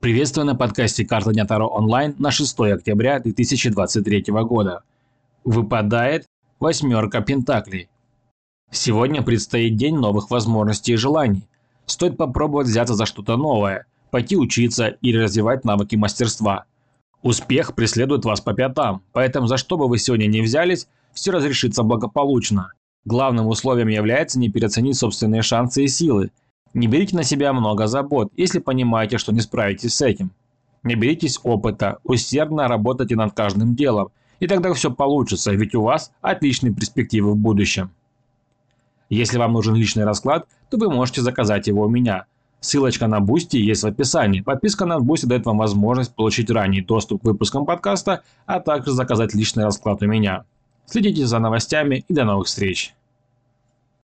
Приветствую на подкасте «Карта Дня Таро онлайн» на 6 октября 2023 года. Выпадает восьмерка пентаклей. Сегодня предстоит день новых возможностей и желаний. Стоит попробовать взяться за что-то новое, пойти учиться или развивать навыки мастерства. Успех преследует вас по пятам, поэтому за что бы вы сегодня не взялись, все разрешится благополучно. Главным условием является не переоценить собственные шансы и силы, не берите на себя много забот, если понимаете, что не справитесь с этим. Наберитесь опыта, усердно работайте над каждым делом, и тогда все получится, ведь у вас отличные перспективы в будущем. Если вам нужен личный расклад, то вы можете заказать его у меня. Ссылочка на Boosty есть в описании. Подписка на Boosty дает вам возможность получить ранний доступ к выпускам подкаста, а также заказать личный расклад у меня. Следите за новостями и до новых встреч.